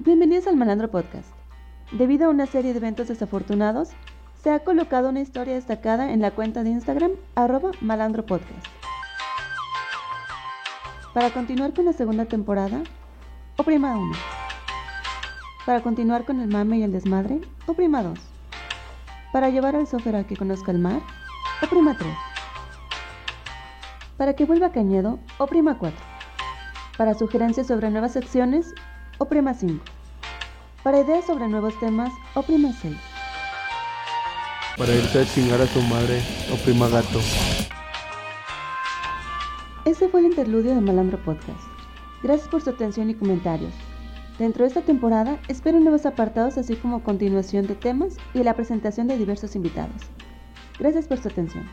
Bienvenidos al Malandro Podcast. Debido a una serie de eventos desafortunados, se ha colocado una historia destacada en la cuenta de Instagram arroba Malandro Podcast. Para continuar con la segunda temporada, oprima 1. Para continuar con el mame y el desmadre, oprima 2. Para llevar al software a que conozca el mar, oprima 3. Para que vuelva Cañedo, oprima 4. Para sugerencias sobre nuevas secciones, oprima 5. Para ideas sobre nuevos temas, oprima 6. Para irse a chingar a su madre, oprima gato. Ese fue el interludio de Malandro Podcast. Gracias por su atención y comentarios. Dentro de esta temporada espero nuevos apartados así como continuación de temas y la presentación de diversos invitados. Gracias por su atención.